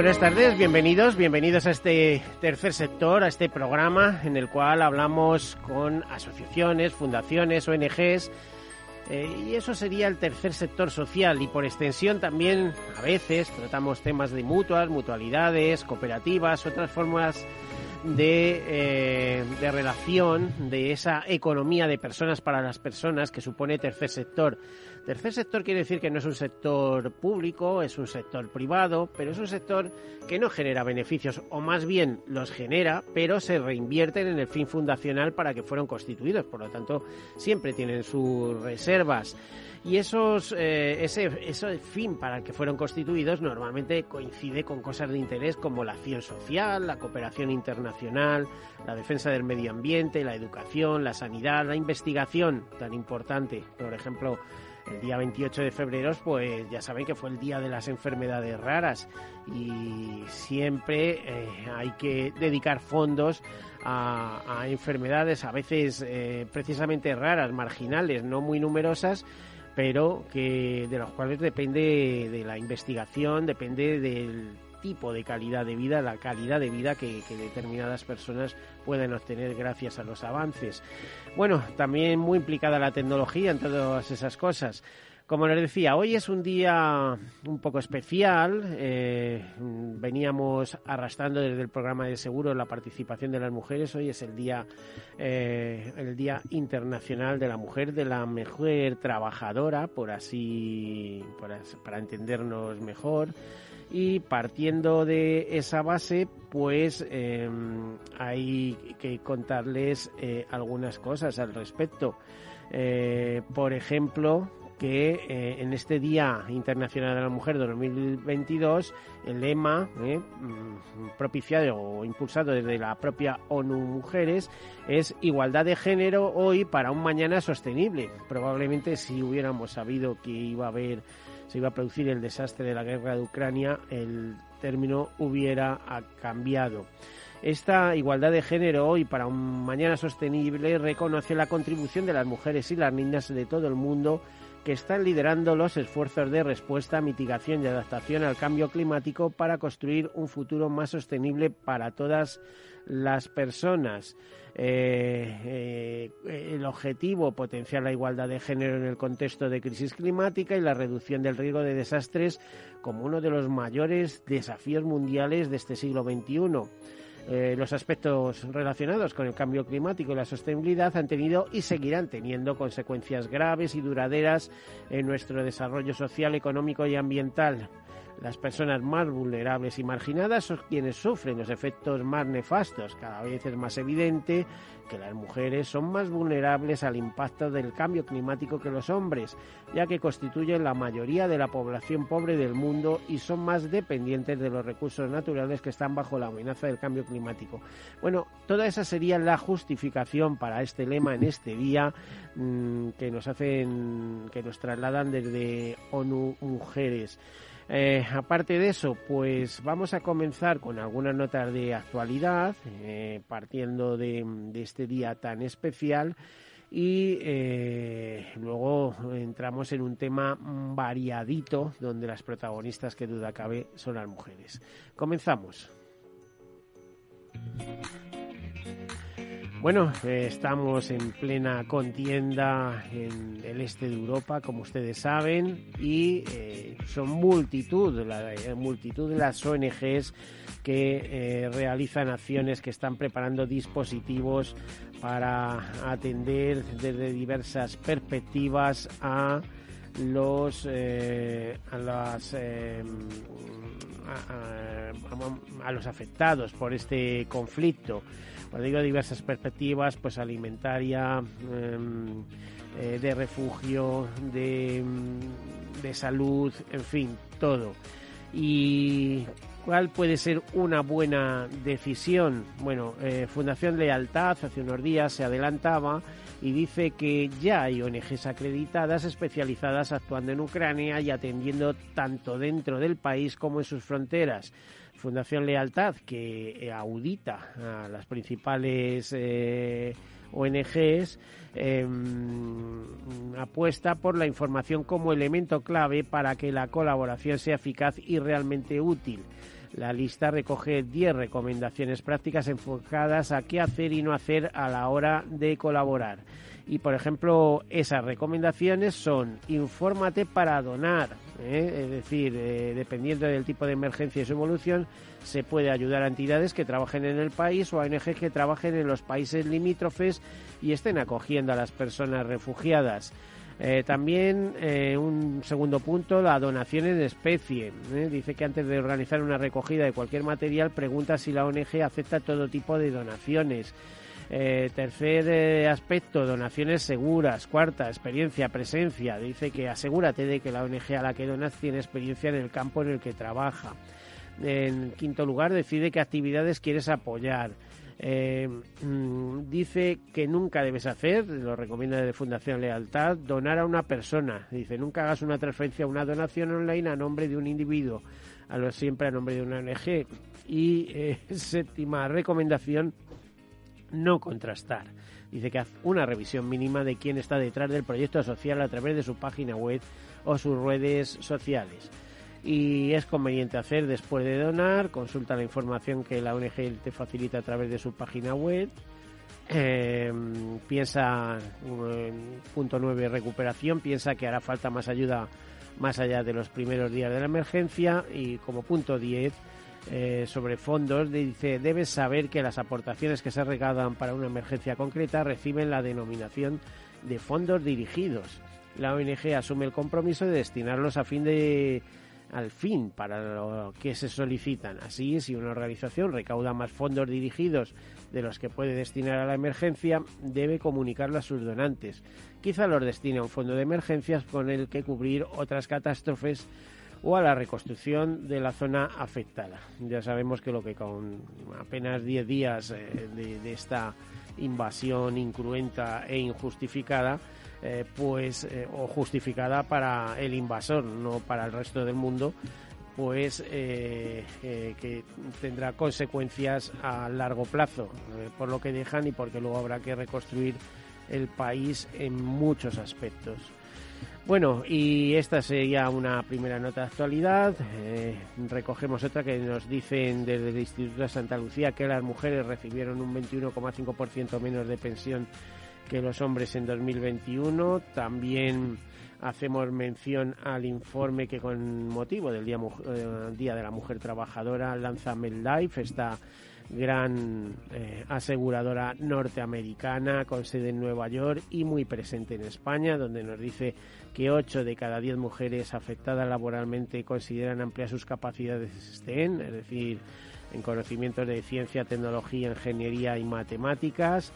Buenas tardes, bienvenidos, bienvenidos a este tercer sector, a este programa en el cual hablamos con asociaciones, fundaciones, ONGs, eh, y eso sería el tercer sector social. Y por extensión también a veces tratamos temas de mutuas, mutualidades, cooperativas, otras formas de, eh, de relación de esa economía de personas para las personas que supone tercer sector. Tercer sector quiere decir que no es un sector público, es un sector privado, pero es un sector que no genera beneficios, o más bien los genera, pero se reinvierten en el fin fundacional para que fueron constituidos. Por lo tanto, siempre tienen sus reservas. Y esos, eh, ese, ese fin para el que fueron constituidos normalmente coincide con cosas de interés como la acción social, la cooperación internacional, la defensa del medio ambiente, la educación, la sanidad, la investigación, tan importante. Por ejemplo, el día 28 de febrero, pues ya saben que fue el día de las enfermedades raras y siempre eh, hay que dedicar fondos a, enfermedades a veces eh, precisamente raras, marginales, no muy numerosas, pero que de las cuales depende de la investigación, depende del tipo de calidad de vida, la calidad de vida que, determinadas personas pueden obtener gracias a los avances. Bueno, también muy implicada la tecnología en todas esas cosas. Como les decía, hoy es un día un poco especial. Eh, veníamos arrastrando desde el programa de seguros la participación de las mujeres. Hoy es el día, eh, el día internacional de la mujer, de la mujer trabajadora, por así, para entendernos mejor y partiendo de esa base pues em, hay que contarles eh, algunas cosas al respecto por ejemplo que eh, en este Día Internacional de la Mujer 2022 el lema mm, propiciado o impulsado desde la propia ONU Mujeres es igualdad de género hoy para un mañana sostenible. Probablemente si hubiéramos sabido que iba a haber se iba a producir el desastre de la guerra de Ucrania, el término hubiera cambiado. Esta igualdad de género hoy para un mañana sostenible reconoce la contribución de las mujeres y las niñas de todo el mundo que están liderando los esfuerzos de respuesta, mitigación y adaptación al cambio climático para construir un futuro más sostenible para todas las personas. Eh, eh, el objetivo, potenciar la igualdad de género en el contexto de crisis climática y la reducción del riesgo de desastres como uno de los mayores desafíos mundiales de este siglo XXI. Eh, los aspectos relacionados con el cambio climático y la sostenibilidad han tenido y seguirán teniendo consecuencias graves y duraderas en nuestro desarrollo social, económico y ambiental. Las personas más vulnerables y marginadas son quienes sufren los efectos más nefastos. Cada vez es más evidente que las mujeres son más vulnerables al impacto del cambio climático que los hombres, ya que constituyen la mayoría de la población pobre del mundo y son más dependientes de los recursos naturales que están bajo la amenaza del cambio climático. Bueno, toda esa sería la justificación para este lema en este día mm, que nos hacen, que nos trasladan desde ONU Mujeres. Eh, aparte de eso, pues vamos a comenzar con algunas notas de actualidad, eh, partiendo de, este día tan especial. Y eh, luego entramos en un tema variadito, donde las protagonistas, que duda cabe, son las mujeres. Comenzamos. Bueno, eh, estamos en plena contienda en el este de Europa, como ustedes saben, y eh, son multitud, la eh, multitud de las ONGs que realizan acciones, que están preparando dispositivos para atender desde diversas perspectivas a los a, las, a, los afectados por este conflicto. Cuando diversas perspectivas, pues alimentaria, em, de refugio, de, de salud, en fin, todo. Y ¿Cuál puede ser una buena decisión? Bueno, eh, Fundación Lealtad hace unos días se adelantaba y dice que ya hay ONGs acreditadas especializadas actuando en Ucrania y atendiendo tanto dentro del país como en sus fronteras. Fundación Lealtad, que audita a las principales eh, ONGs, em, apuesta por la información como elemento clave para que la colaboración sea eficaz y realmente útil. La lista recoge 10 recomendaciones prácticas enfocadas a qué hacer y no hacer a la hora de colaborar. Y por ejemplo, esas recomendaciones son infórmate para donar, ¿eh? es decir, eh, dependiendo del tipo de emergencia y su evolución, se puede ayudar a entidades que trabajen en el país o a ONG que trabajen en los países limítrofes y estén acogiendo a las personas refugiadas. Eh, también un segundo punto, la donación en especie. Dice que antes de organizar una recogida de cualquier material, pregunta si la ONG acepta todo tipo de donaciones. Tercer aspecto, donaciones seguras. Cuarta, experiencia, presencia. Dice que asegúrate de que la ONG a la que donas tiene experiencia en el campo en el que trabaja. En quinto lugar, decide qué actividades quieres apoyar. Eh, mm, dice que nunca debes hacer, lo recomienda de Fundación Lealtad, donar a una persona. Dice, nunca hagas una transferencia, una donación online a nombre de un individuo, a lo siempre a nombre de una ONG. Y eh, séptima recomendación, no contrastar. Dice que haz una revisión mínima de quién está detrás del proyecto social a través de su página web o sus redes sociales y es conveniente hacer después de donar. Consulta la información que la ONG te facilita a través de su página web. Eh, piensa, punto 9, recuperación, piensa que hará falta más ayuda más allá de los primeros días de la emergencia. Y como punto 10, eh, sobre fondos, dice, debes saber que las aportaciones que se regadan para una emergencia concreta reciben la denominación de fondos dirigidos. La ONG asume el compromiso de destinarlos al fin para lo que se solicitan. Así, si una organización recauda más fondos dirigidos de los que puede destinar a la emergencia, debe comunicarlo a sus donantes. Quizá los destine a un fondo de emergencias con el que cubrir otras catástrofes o a la reconstrucción de la zona afectada. Ya sabemos que lo que con apenas 10 días eh, de esta invasión incruenta e injustificada, eh, pues eh, o justificada para el invasor, no para el resto del mundo, pues que tendrá consecuencias a largo plazo, por lo que dejan y porque luego habrá que reconstruir el país en muchos aspectos. Bueno, y esta sería una primera nota de actualidad. recogemos otra que nos dicen desde el Instituto de Santa Lucía que las mujeres recibieron un 21,5% menos de pensión que los hombres en 2021. También hacemos mención al informe que con motivo del Día, eh, Día de la Mujer Trabajadora lanza MedLife, esta gran eh, aseguradora norteamericana con sede en Nueva York y muy presente en España, donde nos dice que 8 de cada 10 mujeres afectadas laboralmente consideran ampliar sus capacidades STEM, es decir, en conocimientos de ciencia, tecnología, ingeniería y matemáticas.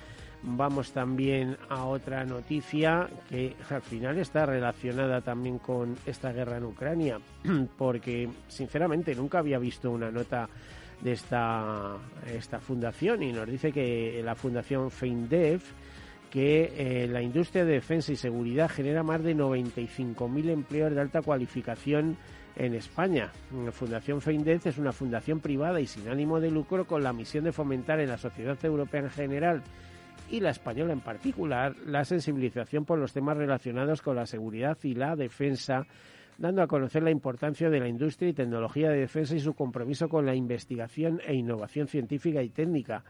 Vamos también a otra noticia que al final está relacionada también con esta guerra en Ucrania, porque sinceramente nunca había visto una nota de esta, esta fundación y nos dice que la fundación FEINDEF que eh, la industria de defensa y seguridad genera más de 95.000 empleos de alta cualificación en España. La Fundación FEINDEF es una fundación privada y sin ánimo de lucro con la misión de fomentar en la sociedad europea en general y la española en particular la sensibilización por los temas relacionados con la seguridad y la defensa, dando a conocer la importancia de la industria y tecnología de defensa y su compromiso con la investigación e innovación científica y técnica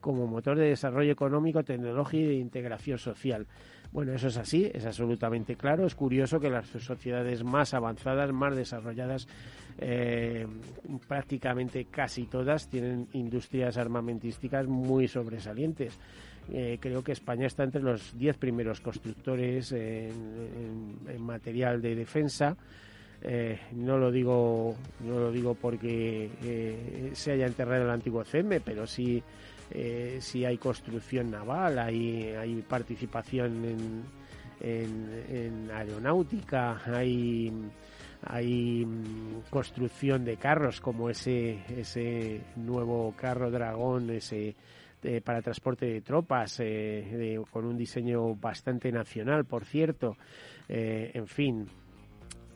como motor de desarrollo económico, tecnológico y de integración social. Bueno, eso es así, es absolutamente claro. Es curioso que las sociedades más avanzadas, más desarrolladas, eh, prácticamente casi todas tienen industrias armamentísticas muy sobresalientes. Eh, creo que España está entre los 10 primeros constructores en, material de defensa. Eh, no lo digo no lo digo porque eh, se haya enterrado el antiguo CEME, pero sí, sí hay construcción naval, hay, hay participación en, en, aeronáutica, hay hay mm, construcción de carros como ese ese nuevo carro dragón ese para transporte de tropas, eh, con un diseño bastante nacional, por cierto. Eh, en fin,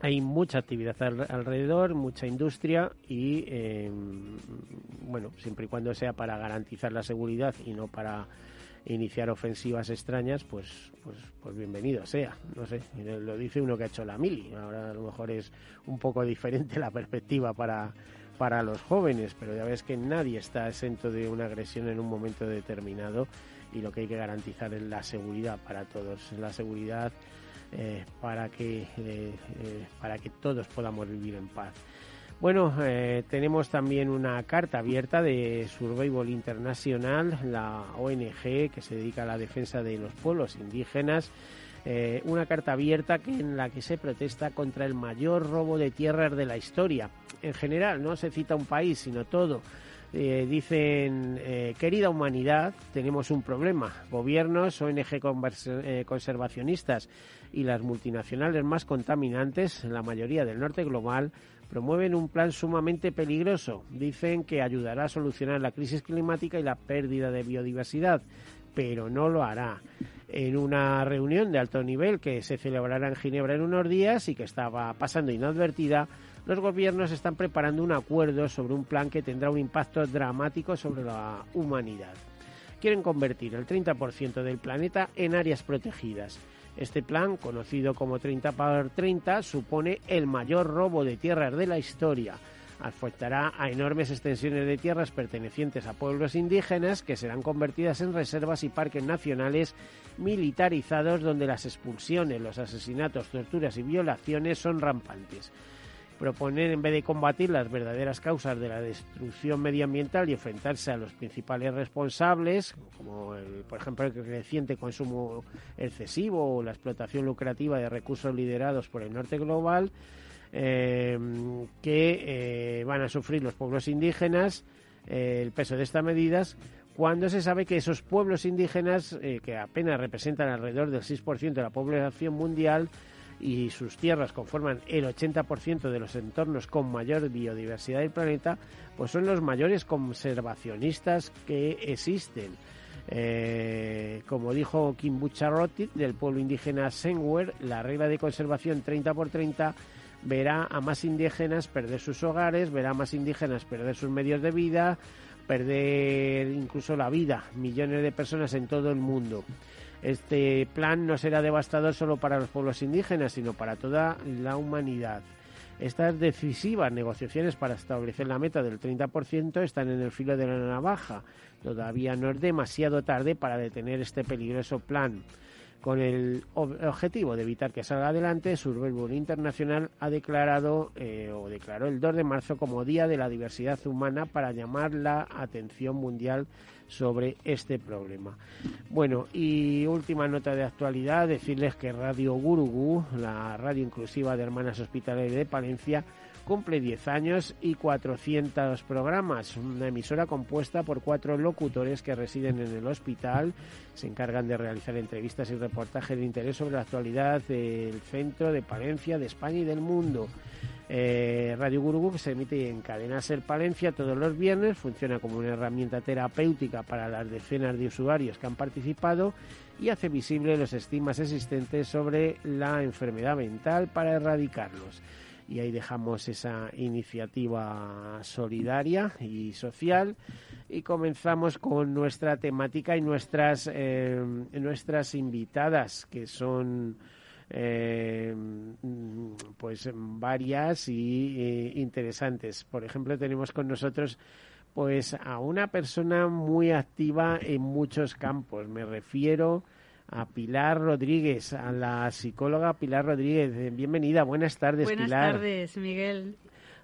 hay mucha actividad alrededor, mucha industria y, em, bueno, siempre y cuando sea para garantizar la seguridad y no para iniciar ofensivas extrañas, pues, pues, pues bienvenido sea. No sé, lo dice uno que ha hecho la mili. Ahora a lo mejor es un poco diferente la perspectiva para para los jóvenes, pero ya ves que nadie está exento de una agresión en un momento determinado y lo que hay que garantizar es la seguridad para todos, la seguridad eh, para que eh, eh, para que todos podamos vivir en paz. Bueno, tenemos también una carta abierta de Survival International, la ONG que se dedica a la defensa de los pueblos indígenas una carta abierta que, en la que se protesta contra el mayor robo de tierras de la historia. En general, no se cita un país, sino todo. Eh, dicen, eh, querida humanidad, tenemos un problema. Gobiernos, ONG conservacionistas y las multinacionales más contaminantes, la mayoría del norte global, promueven un plan sumamente peligroso. Dicen que ayudará a solucionar la crisis climática y la pérdida de biodiversidad, pero no lo hará en una reunión de alto nivel que se celebrará en Ginebra en unos días y que estaba pasando inadvertida, los gobiernos están preparando un acuerdo sobre un plan que tendrá un impacto dramático sobre la humanidad. Quieren convertir el 30% del planeta en áreas protegidas. Este plan, conocido como 30 por 30, supone el mayor robo de tierras de la historia afectará a enormes extensiones de tierras pertenecientes a pueblos indígenas que serán convertidas en reservas y parques nacionales militarizados donde las expulsiones, los asesinatos, torturas y violaciones son rampantes. Proponer, en vez de combatir las verdaderas causas de la destrucción medioambiental y enfrentarse a los principales responsables, como por ejemplo el creciente consumo excesivo o la explotación lucrativa de recursos liderados por el norte global, eh, que eh, van a sufrir los pueblos indígenas eh, el peso de estas medidas cuando se sabe que esos pueblos indígenas, que apenas representan alrededor del 6% de la población mundial, y sus tierras conforman el 80% de los entornos con mayor biodiversidad del planeta, pues son los mayores conservacionistas que existen. como dijo Kim Bucharrotti del pueblo indígena Senwer, la regla de conservación 30 por 30 verá a más indígenas perder sus hogares, verá a más indígenas perder sus medios de vida, perder incluso la vida, millones de personas en todo el mundo. Este plan no será devastador solo para los pueblos indígenas, sino para toda la humanidad. Estas decisivas negociaciones para establecer la meta del 30% están en el filo de la navaja. Todavía no es demasiado tarde para detener este peligroso plan. Con el objetivo de evitar que salga adelante, Survival Internacional ha declarado eh, o declaró el 2 de marzo como Día de la Diversidad Humana para llamar la atención mundial sobre este problema. Bueno, y última nota de actualidad, decirles que Radio Gurugu, la radio inclusiva de Hermanas Hospitalarias de Palencia, cumple 10 años y 400 programas. Una emisora compuesta por cuatro locutores que residen en el hospital, se encargan de realizar entrevistas y reportajes de interés sobre la actualidad del centro de Palencia, de España y del mundo. Eh, Radio Gurú se emite en Cadena Ser Palencia todos los viernes, funciona como una herramienta terapéutica para las decenas de usuarios que han participado y hace visible los estigmas existentes sobre la enfermedad mental para erradicarlos y ahí dejamos esa iniciativa solidaria y social. Y comenzamos con nuestra temática y nuestras eh, nuestras invitadas que son eh, pues varias y eh, interesantes. Por ejemplo tenemos con nosotros pues a una persona muy activa en muchos campos. Me refiero a Pilar Rodríguez, a la psicóloga Pilar Rodríguez. Bienvenida, buenas tardes, buenas Pilar. Buenas tardes, Miguel.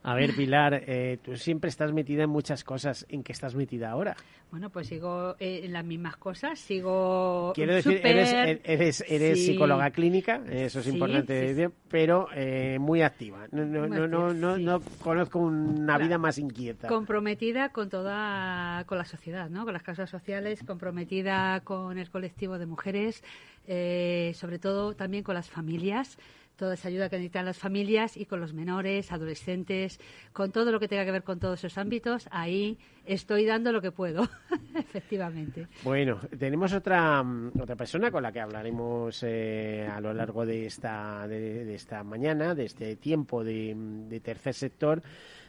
A ver, Pilar, eh, tú siempre estás metida en muchas cosas. ¿En qué estás metida ahora? Bueno, pues sigo eh, en las mismas cosas, sigo. Quiero decir, eres, eres, psicóloga clínica, eso es importante decir, pero eh, muy activa. No, no, no, no, no, conozco una vida más inquieta. Comprometida con toda, con la sociedad, ¿no? Con las causas sociales, comprometida con el colectivo de mujeres, sobre todo también con las familias toda esa ayuda que necesitan las familias y con los menores, adolescentes, con todo lo que tenga que ver con todos esos ámbitos, ahí estoy dando lo que puedo, efectivamente. Bueno, tenemos otra, mm, otra persona con la que hablaremos eh, a lo largo de esta, de, esta mañana, de este tiempo de, tercer sector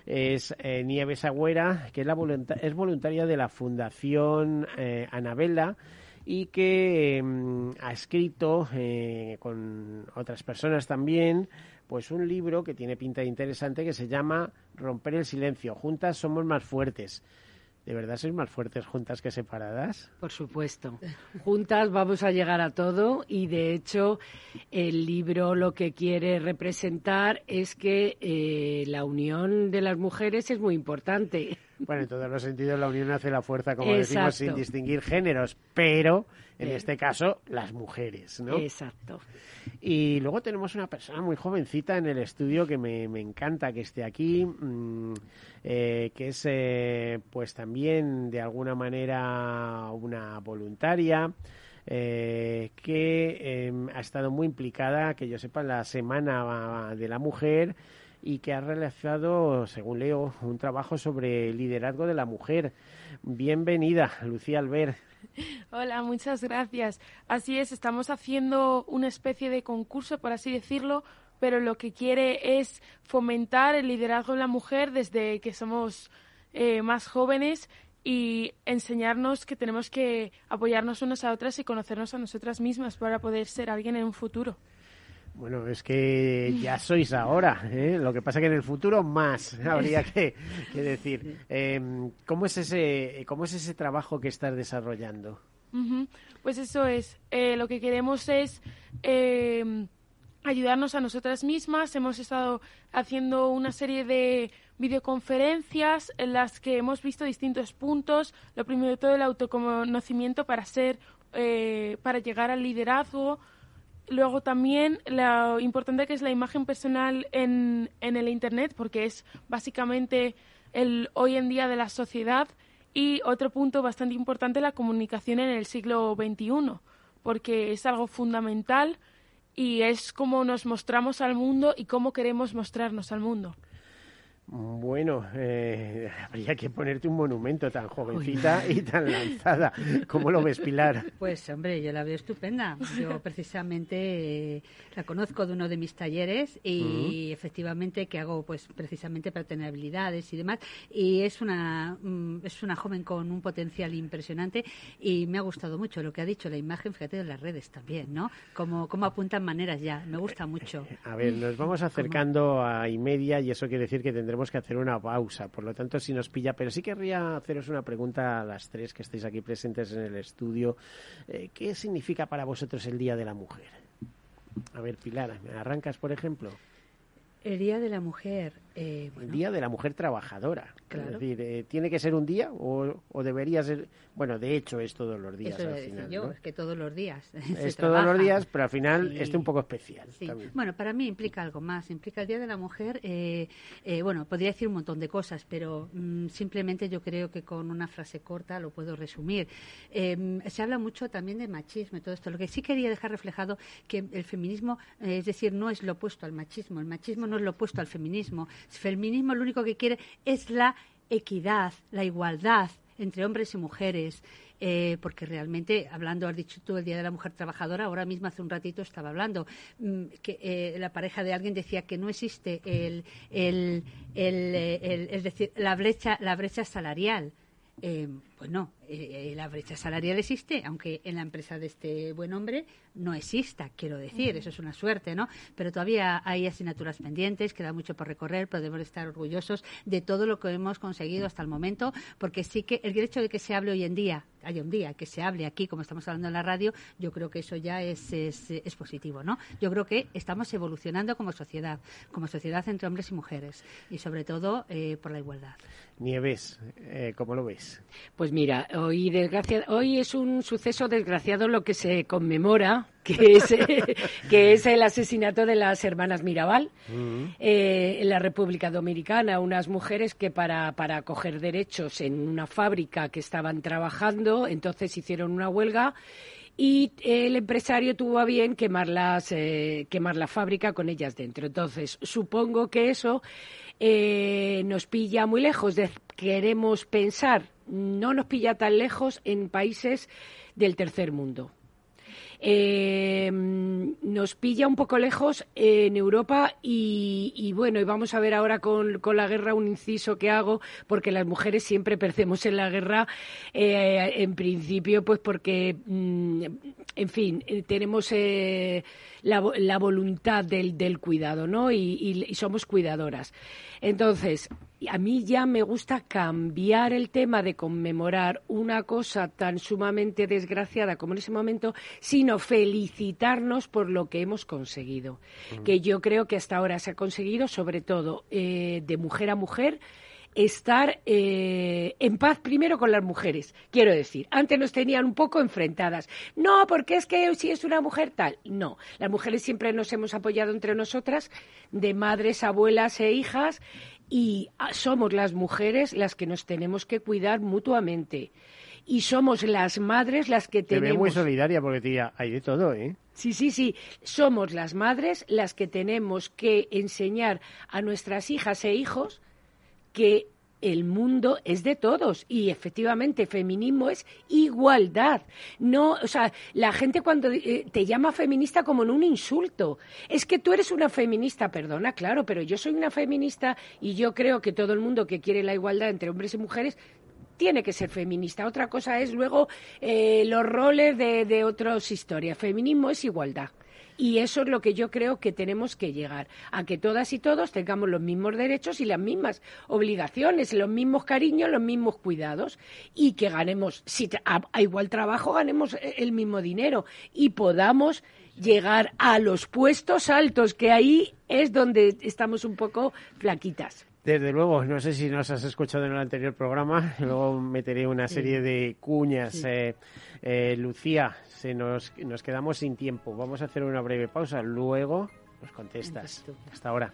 es eh, Nieves Agüera, que es, la es voluntaria de la Fundación eh, Anabela y que mm, ha escrito eh, con otras personas también pues un libro que tiene pinta interesante que se llama Romper el silencio. Juntas somos más fuertes. ¿De verdad sois más fuertes juntas que separadas? Por supuesto. Juntas vamos a llegar a todo y de hecho el libro lo que quiere representar es que eh, la unión de las mujeres es muy importante. Bueno, en todos los sentidos la unión hace la fuerza, como decimos, sin distinguir géneros, pero en este caso las mujeres, ¿no? Exacto. Y luego tenemos una persona muy jovencita en el estudio que me, encanta que esté aquí, mm, eh, que es eh, pues también de alguna manera una voluntaria. Eh, que em, ha estado muy implicada, que yo sepa, en la Semana de la Mujer y que ha realizado, según leo, un trabajo sobre liderazgo de la mujer. Bienvenida, Lucía Albert. Hola, muchas gracias. Así es, estamos haciendo una especie de concurso, por así decirlo, pero lo que quiere es fomentar el liderazgo de la mujer desde que somos eh, más jóvenes y enseñarnos que tenemos que apoyarnos unas a otras y conocernos a nosotras mismas para poder ser alguien en un futuro. Bueno, es que ya sois ahora, ¿eh? lo que pasa que en el futuro más habría que, decir. Em, ¿cómo, es ese, ¿Cómo es ese trabajo que estás desarrollando? Pues eso es, eh, lo que queremos es em, ayudarnos a nosotras mismas. Hemos estado haciendo una serie de videoconferencias en las que hemos visto distintos puntos. Lo primero de todo el autoconocimiento para ser, eh, para llegar al liderazgo, Luego también lo importante que es la imagen personal en, en el Internet, porque es básicamente el hoy en día de la sociedad. Y otro punto bastante importante, la comunicación en el siglo XXI, porque es algo fundamental y es cómo nos mostramos al mundo y cómo queremos mostrarnos al mundo. Bueno, eh, habría que ponerte un monumento tan jovencita y tan lanzada. ¿Cómo lo ves, Pilar? Pues, hombre, yo la veo estupenda. Yo precisamente eh, la conozco de uno de mis talleres y mm. efectivamente que hago, pues, precisamente para tener habilidades y demás. Y es una, mm, es una joven con un potencial impresionante y me ha gustado mucho lo que ha dicho la imagen, fíjate, de las redes también, ¿no? Como, como apuntan maneras ya. Me gusta mucho. A ver, nos vamos acercando a y media y eso quiere decir que tendremos que hacer una pausa, por lo tanto, si nos pilla. Pero sí querría haceros una pregunta a las tres que estáis aquí presentes en el estudio. Eh, ¿Qué significa para vosotros el Día de la Mujer? A ver, Pilar, ¿me arrancas, por ejemplo? El Día de la Mujer. Eh, el Día de la Mujer Trabajadora. Es decir, eh, ¿tiene que ser un día o, debería ser.? Bueno, de hecho es todos los días. al final, yo, es que todos los días. Es todos los días, pero al final es un poco especial. Bueno, para mí implica algo más. Implica el Día de la Mujer. Eh, bueno, podría decir un montón de cosas, pero mm, simplemente yo creo que con una frase corta lo puedo resumir. Em, se habla mucho también de machismo y todo esto. Lo que sí quería dejar reflejado que el feminismo, es decir, no es lo opuesto al machismo. El machismo no es lo opuesto al feminismo. El feminismo lo único que quiere es la equidad, la igualdad entre hombres y mujeres. Eh, porque realmente, hablando, has dicho tú, el Día de la Mujer Trabajadora, ahora mismo hace un ratito estaba hablando, mm, que eh, la pareja de alguien decía que no existe el, el, el, eh, el, decir, la brecha, la brecha salarial eh, pues no, eh, la brecha salarial existe, aunque en la empresa de este buen hombre no exista, quiero decir, eso es una suerte, ¿no? Pero todavía hay asignaturas pendientes, queda mucho por recorrer, podemos estar orgullosos de todo lo que hemos conseguido hasta el momento, porque sí que el derecho de que se hable hoy en día, haya un día que se hable aquí, como estamos hablando en la radio, yo creo que eso ya es, es, positivo, ¿no? Yo creo que estamos evolucionando como sociedad, como sociedad entre hombres y mujeres, y sobre todo eh, por la igualdad. Nieves, ¿cómo lo ves? Pues mira, hoy, hoy es un suceso desgraciado lo que se conmemora, que es, que es el asesinato de las hermanas Mirabal mm. eh, en la República Dominicana, unas mujeres que para, para coger derechos en una fábrica que estaban trabajando, entonces hicieron una huelga y el empresario tuvo a bien quemarlas, eh, quemar la fábrica con ellas dentro. Entonces, supongo que eso eh, nos pilla muy lejos. De, queremos pensar, no nos pilla tan lejos en países del tercer mundo. Eh, nos pilla un poco lejos en Europa y, bueno, y vamos a ver ahora con, la guerra un inciso que hago, porque las mujeres siempre perdemos en la guerra, eh, en principio, pues porque, mm, en fin, eh, tenemos la, voluntad del, cuidado, ¿no? y somos cuidadoras. Entonces, a mí ya me gusta cambiar el tema de conmemorar una cosa tan sumamente desgraciada como en ese momento, sino felicitarnos por lo que hemos conseguido. Mm. Que yo creo que hasta ahora se ha conseguido, sobre todo eh, de mujer a mujer, estar eh, en paz primero con las mujeres. Quiero decir, antes nos tenían un poco enfrentadas. No, porque es que si es una mujer tal. No, las mujeres siempre nos hemos apoyado entre nosotras, de madres, abuelas e hijas, y ah, somos las mujeres las que nos tenemos que cuidar mutuamente. Y somos las madres las que tenemos. Te veo muy solidaria porque, tía, hay de todo, ¿eh? Sí, sí, sí. Somos las madres las que tenemos que enseñar a nuestras hijas e hijos que el mundo es de todos y efectivamente feminismo es igualdad. No, o sea, la gente cuando eh, te llama feminista como en un insulto, es que tú eres una feminista, perdona, claro, pero yo soy una feminista y yo creo que todo el mundo que quiere la igualdad entre hombres y mujeres tiene que ser feminista. Otra cosa es luego eh, los roles de, de otras historias. Feminismo es igualdad. Y eso es lo que yo creo que tenemos que llegar, a que todas y todos tengamos los mismos derechos y las mismas obligaciones, los mismos cariños, los mismos cuidados y que ganemos, si a, igual trabajo, ganemos eh, el mismo dinero y podamos llegar a los puestos altos, que ahí es donde estamos un poco flaquitas. Desde luego, no sé si nos has escuchado en el anterior programa, luego meteré una serie de cuñas. Eh, eh, Lucía, se nos, nos quedamos sin tiempo. Vamos a hacer una breve pausa. Luego nos contestas. Hasta ahora.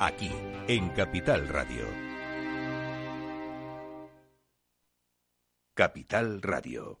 Aquí, en Capital Radio. Capital Radio.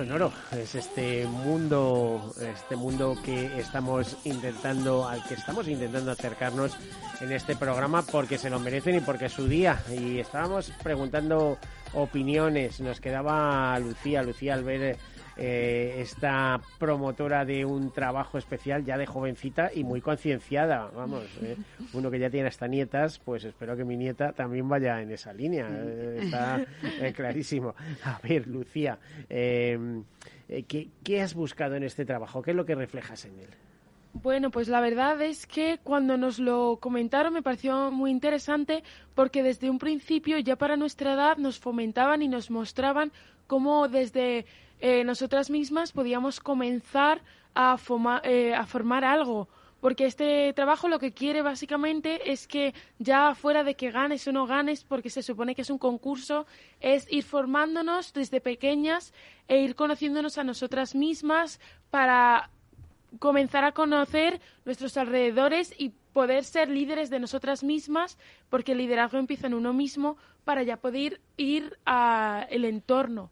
Sonoro es este mundo, este mundo que estamos intentando, al que estamos intentando acercarnos en este programa porque se lo merecen y porque es su día. Y estábamos preguntando opiniones. Nos quedaba Lucía, Lucía al ver eh, esta promotora de un trabajo especial ya de jovencita y muy concienciada. Vamos, eh, uno que ya tiene hasta nietas, pues espero que mi nieta también vaya en esa línea. Eh, está clarísimo. A ver, Lucía, eh, ¿qué, ¿qué has buscado en este trabajo? ¿Qué es lo que reflejas en él? Bueno, pues la verdad es que cuando nos lo comentaron me pareció muy interesante porque desde un principio ya para nuestra edad nos fomentaban y nos mostraban cómo desde eh, nosotras mismas podíamos comenzar a, eh, a formar algo. Porque este trabajo lo que quiere básicamente es que ya fuera de que ganes o no ganes, porque se supone que es un concurso, es ir formándonos desde pequeñas e ir conociéndonos a nosotras mismas para comenzar a conocer nuestros alrededores y poder ser líderes de nosotras mismas, porque el liderazgo empieza en uno mismo para ya poder ir a el entorno.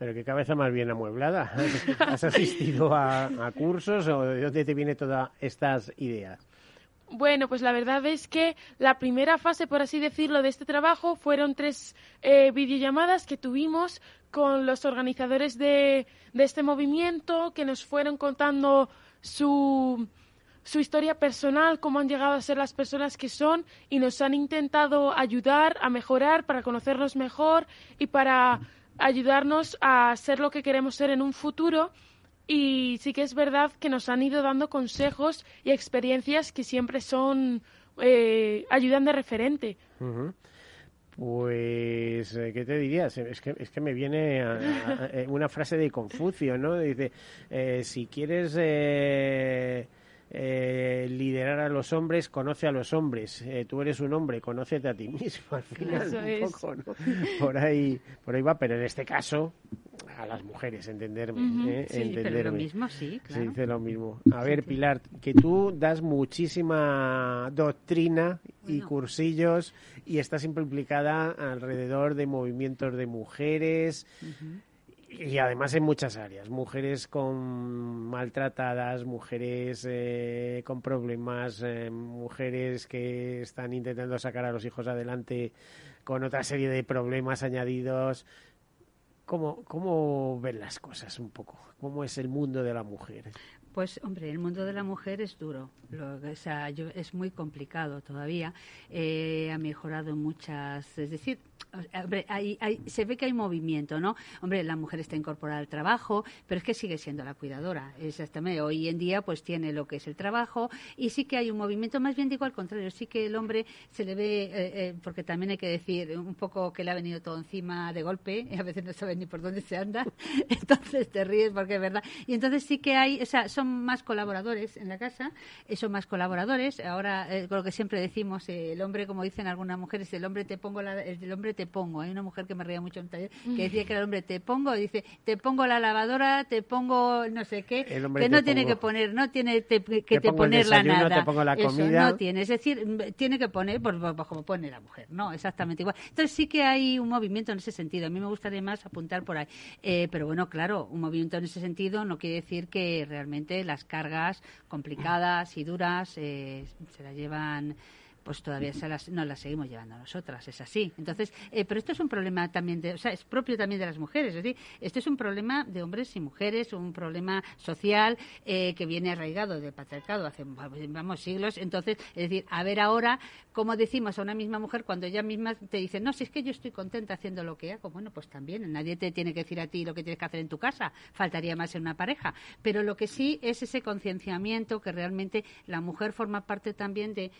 Pero qué cabeza más bien amueblada. ¿Has asistido a, a cursos o de dónde te vienen todas estas ideas? Bueno, pues la verdad es que la primera fase, por así decirlo, de este trabajo fueron tres eh, videollamadas que tuvimos con los organizadores de, de este movimiento, que nos fueron contando su, su historia personal, cómo han llegado a ser las personas que son y nos han intentado ayudar a mejorar para conocernos mejor y para ayudarnos a ser lo que queremos ser en un futuro. Y sí que es verdad que nos han ido dando consejos y experiencias que siempre son eh, ayudan de referente. Pues, eh, ¿qué te dirías? Es que, es que me viene a- a- una frase de Confucio, ¿no? Dice, eh, si quieres eh, eh, liderar a los hombres, conoce a los hombres. Eh, tú eres un hombre, conócete a ti mismo. Al final, Eso un es. poco, ¿no? Por ahí, por ahí va, pero en este caso, a las mujeres, entenderme. Ujú. ¿eh? Sí, pero lo entenderme. mismo, sí, Se claro. dice lo mismo. A ver, Pilar, que tú das muchísima doctrina y Bueno. cursillos y estás siempre implicada alrededor de movimientos de mujeres. Y además en muchas áreas, mujeres con maltratadas, mujeres eh, con problemas, eh, mujeres que están intentando sacar a los hijos adelante con otra serie de problemas añadidos. ¿Cómo, cómo ven las cosas un poco? ¿Cómo es el mundo de la mujer? Pues, hombre, el mundo de la mujer es duro, lo, o sea, yo- es muy complicado todavía. Eh, ha mejorado muchas, es decir, hombre, se ve que hay movimiento, ¿no? Hombre, la mujer está incorporada al trabajo, pero es que sigue siendo la cuidadora. Exactamente. Hoy en día, pues tiene lo que es el trabajo y sí que hay un movimiento. Más bien digo al contrario, sí que el hombre se le ve, eh, eh, porque también hay que decir un poco que le ha venido todo encima de golpe y a veces no sabes ni por dónde se anda. Entonces te ríes porque es verdad. Y entonces sí que hay, o sea, son más colaboradores en la casa, eh, son más colaboradores. Ahora, eh, lo que siempre decimos, el hombre, como dicen algunas mujeres, el hombre te pongo, la, el hombre pongo. Hay una mujer que me reía mucho en un taller que decía que era el hombre te pongo, y dice, te pongo la lavadora, te pongo no sé qué, El hombre que te no tiene que poner, no tiene te- que Te te, el ponerla desayuno, nada. te pongo la Eso, comida. no tiene, es decir, tiene que poner pues, pues, como pone la mujer, no, exactamente igual. Entonces sí que hay un movimiento en ese sentido. A mí me gustaría más apuntar por ahí. Eh, pero bueno, claro, un movimiento en ese sentido no quiere decir que realmente las cargas complicadas y duras eh, se las llevan pues todavía no las seguimos llevando nosotras, es así. Entonces, eh, pero esto es un problema también, de, o sea, es propio también de las mujeres, es decir, esto es un problema de hombres y mujeres, un problema social eh, que viene arraigado del patriarcado hace, vamos, siglos. Entonces, es decir, a ver ahora cómo decimos a una misma mujer cuando ella misma te dice, no, si es que yo estoy contenta haciendo lo que hago, bueno, pues también, nadie te tiene que decir a ti lo que tienes que hacer en tu casa, faltaría más en una pareja. Pero lo que sí es ese concienciamiento que realmente la mujer forma parte también de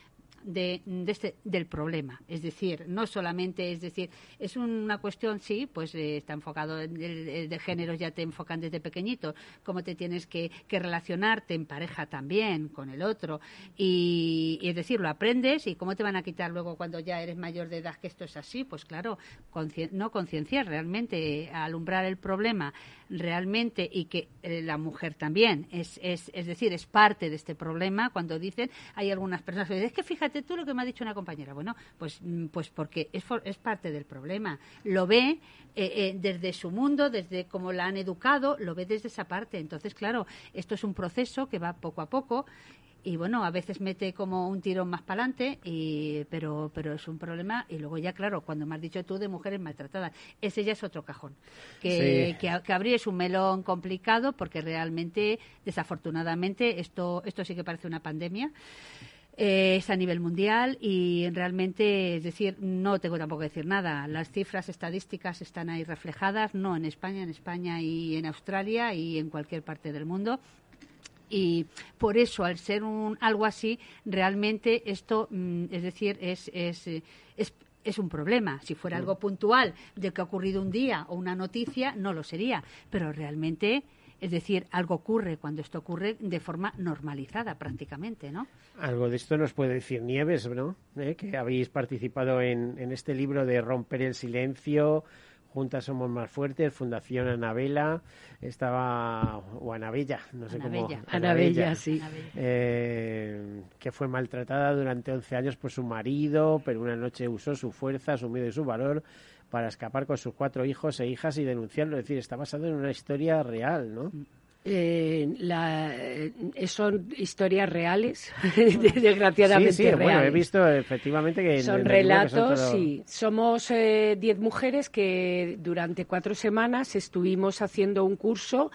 de, este, del problema. Es decir, no solamente, es decir, es una cuestión, sí, pues eh, está enfocado en el, el de género, ya te enfocan desde pequeñito, cómo te tienes que, que relacionarte en pareja también con el otro. Y, es decir, lo aprendes y cómo te van a quitar luego cuando ya eres mayor de edad que esto es así. Pues claro, no concienciar realmente, eh, alumbrar el problema realmente y que eh, la mujer también es, es, es decir, es parte de este problema. Cuando dicen, hay algunas personas que dicen, es que fíjate tú lo que me ha dicho una compañera. Bueno, pues, mm, pues porque es, for- es parte del problema. Lo ve eh, eh, desde su mundo, desde cómo la han educado, lo ve desde esa parte. Entonces, claro, esto es un proceso que va poco a poco. Y bueno, a veces mete como un tirón más para adelante, pero, pero es un problema. Y luego ya, claro, cuando me has dicho tú de mujeres maltratadas, ese ya es otro cajón. Que, Sí. que, que abrir es un melón complicado porque realmente, desafortunadamente, esto, esto sí que parece una pandemia. Eh, es a nivel mundial y realmente, es decir, no tengo tampoco que decir nada. Las cifras estadísticas están ahí reflejadas, no en España, en España y en Australia y en cualquier parte del mundo. Y por eso, al ser un, algo así, realmente esto, mm, es decir, es, es, eh, es, es un problema. Si fuera algo puntual de que ha ocurrido un día o una noticia, no lo sería. Pero realmente, es decir, algo ocurre cuando esto ocurre de forma normalizada prácticamente, ¿no? Algo de esto nos puede decir Nieves, ¿no? ¿Eh? Que habéis participado en, en este libro de Romper el Silencio, Juntas Somos Más Fuertes, Fundación Anabela, estaba, o Anabella, no sé Anabella. cómo. Anabella, sí. Anabella. eh, que fue maltratada durante 11 años por su marido, pero una noche usó su fuerza, su miedo y su valor para escapar con sus cuatro hijos e hijas y denunciarlo. Es decir, está basado en una historia real, ¿no? Eh, la- eh, son historias reales, desgraciadamente sí, sí, bueno, he visto efectivamente que... Son en el libro que son relatos, todo- sí. Somos eh, diez mujeres que durante cuatro semanas estuvimos haciendo un curso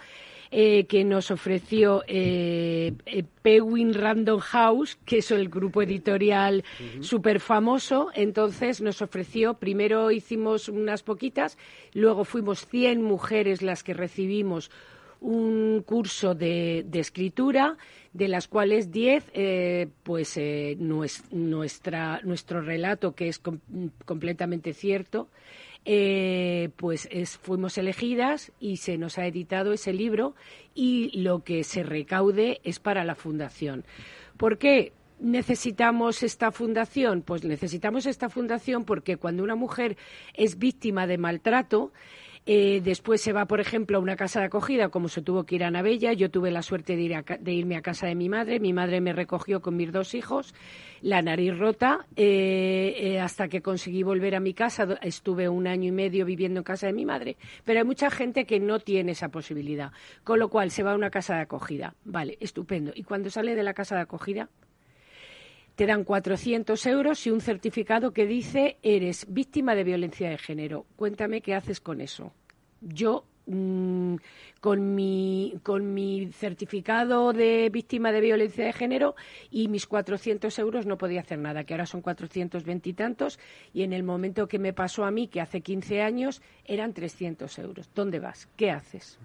eh, que nos ofreció eh, eh, Penguin Random House, que es el grupo editorial súper famoso. Entonces nos ofreció, primero hicimos unas poquitas, luego fuimos 100 mujeres las que recibimos un curso de, de escritura, de las cuales 10, eh, pues eh, nues- nuestra, nuestro relato, que es com- completamente cierto, eh, pues es- fuimos elegidas y se nos ha editado ese libro y lo que se recaude es para la fundación. ¿Por qué? necesitamos esta fundación? Pues necesitamos esta fundación porque cuando una mujer es víctima de maltrato, Eh, después se va, por ejemplo, a una casa de acogida, como se tuvo que ir a Navella. Yo tuve la suerte de, irme a casa de mi madre. Mi madre me recogió con mis dos hijos, la nariz rota, eh, eh, hasta que conseguí volver a mi casa. Estuve un año y medio viviendo en casa de mi madre. Pero hay mucha gente que no tiene esa posibilidad. Con lo cual se va a una casa de acogida. Vale, estupendo. Y cuando sale de la casa de acogida, te dan 400 euros y un certificado que dice eres víctima de violencia de género. Cuéntame qué haces con eso. Yo, mm, con, mi, con mi certificado de víctima de violencia de género y mis 400 euros no podía hacer nada, que ahora son 420 y tantos, y en el momento que me pasó a mí, que hace 15 años, eran 300 euros. ¿Dónde vas? ¿Qué haces?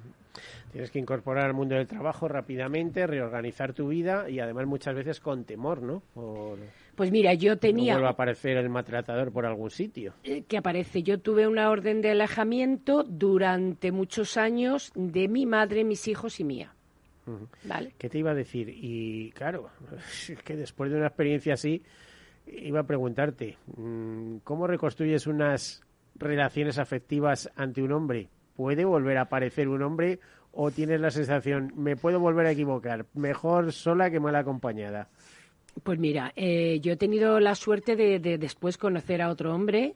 Tienes que incorporar al mundo del trabajo rápidamente, reorganizar tu vida y además muchas veces con temor, ¿no? Por Pues mira, yo no tenía... vuelva a aparecer el maltratador por algún sitio. eh, que aparece. Yo tuve una orden de alejamiento durante muchos años de mi madre, mis hijos y mía. ¿Vale? ¿Qué te iba a decir? Y claro, es que después de una experiencia así, iba a preguntarte, mm, ¿cómo reconstruyes unas relaciones afectivas ante un hombre? ¿Puede volver a aparecer un hombre o tienes la sensación, me puedo volver a equivocar, mejor sola que mal acompañada? Pues mira, eh, yo he tenido la suerte de, de después conocer a otro hombre,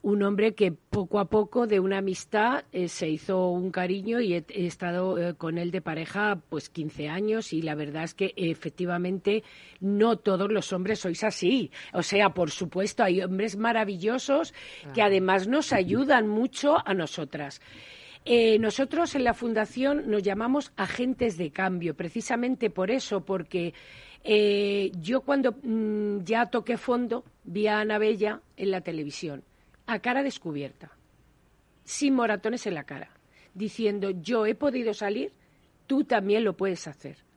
un hombre que poco a poco de una amistad eh, se hizo un cariño y he, he estado eh, con él de pareja pues 15 años y la verdad es que efectivamente no todos los hombres sois así. O sea, por supuesto, hay hombres maravillosos que además nos ayudan mucho a nosotras. Eh, nosotros en la Fundación nos llamamos agentes de cambio, precisamente por eso, porque eh, yo cuando mm, ya toqué fondo vi a Ana Bella en la televisión, a cara descubierta, sin moratones en la cara, diciendo yo he podido salir, tú también lo puedes hacer.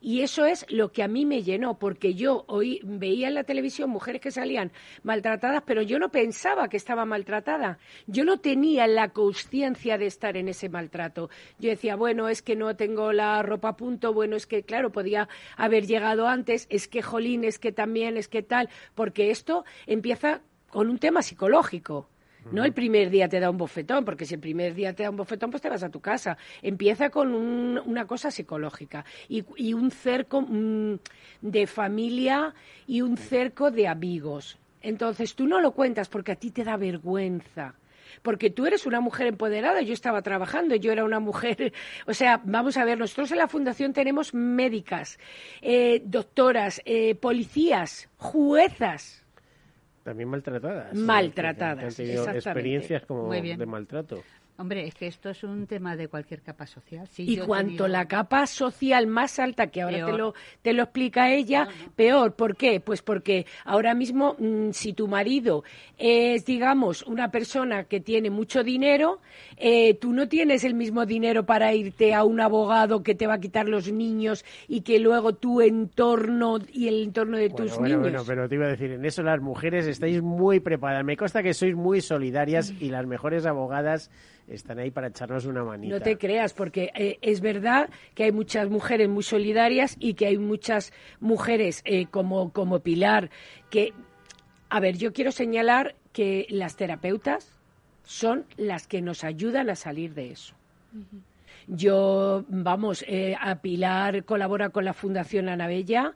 Y eso es lo que a mí me llenó, porque yo hoy veía en la televisión mujeres que salían maltratadas, pero yo no pensaba que estaba maltratada. Yo no tenía la conciencia de estar en ese maltrato. Yo decía, bueno, es que no tengo la ropa a punto, bueno, es que, claro, podía haber llegado antes, es que, jolín, es que también, es que tal, porque esto empieza con un tema psicológico. No el primer día te da un bofetón, porque si el primer día te da un bofetón, pues te vas a tu casa. Empieza con un- una cosa psicológica y, un cerco mm, de familia y un cerco de amigos. Entonces tú no lo cuentas porque a ti te da vergüenza. Porque tú eres una mujer empoderada, yo estaba trabajando, yo era una mujer, o sea, vamos a ver, nosotros en la fundación tenemos médicas, eh, doctoras, eh, policías, juezas, También maltratadas. Maltratadas, Que han tenido exactamente. experiencias como Muy bien. de maltrato. Hombre, es que esto es un tema de cualquier capa social. Sí, y cuanto tenido- la capa social más alta, que ahora te lo, te lo explica ella, peor. ¿Por qué? Pues porque ahora mismo, mm, si tu marido es, digamos, una persona que tiene mucho dinero, eh, tú no tienes el mismo dinero para irte a un abogado que te va a quitar los niños y que luego tu entorno y el entorno de Bueno, tus bueno, niños. bueno, pero te iba a decir, en eso las mujeres estáis muy preparadas. Me consta que sois muy solidarias y las mejores abogadas están ahí para echarnos una manita. No te creas, porque eh, es verdad que hay muchas mujeres muy solidarias y que hay muchas mujeres eh, como, como Pilar que... A ver, yo quiero señalar que las terapeutas son las que nos ayudan a salir de eso. Yo, vamos, eh, a Pilar colabora con la Fundación Ana Bella.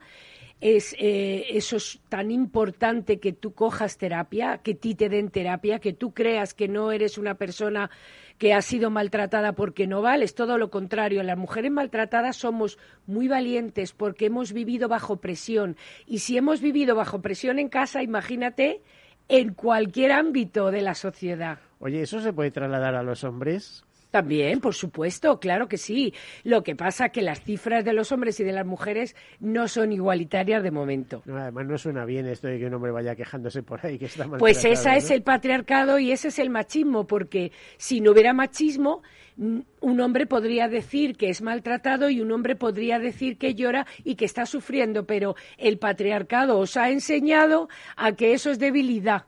Es, eh, eso es tan importante que tú cojas terapia, que ti te den terapia, que tú creas que no eres una persona que ha sido maltratada porque no vales. Todo lo contrario, las mujeres maltratadas somos muy valientes porque hemos vivido bajo presión. Y si hemos vivido bajo presión en casa, imagínate en cualquier ámbito de la sociedad. Oye, ¿eso se puede trasladar a los hombres? También, por supuesto, claro que sí. Lo que pasa que las cifras de los hombres y de las mujeres no son igualitarias de momento. No, además no suena bien esto de que un hombre vaya quejándose por ahí que está maltratado. Pues ¿no? es el patriarcado y ese es el machismo, porque si no hubiera machismo, mm, un hombre podría decir que es maltratado y un hombre podría decir que llora y que está sufriendo, pero el patriarcado os ha enseñado a que eso es debilidad.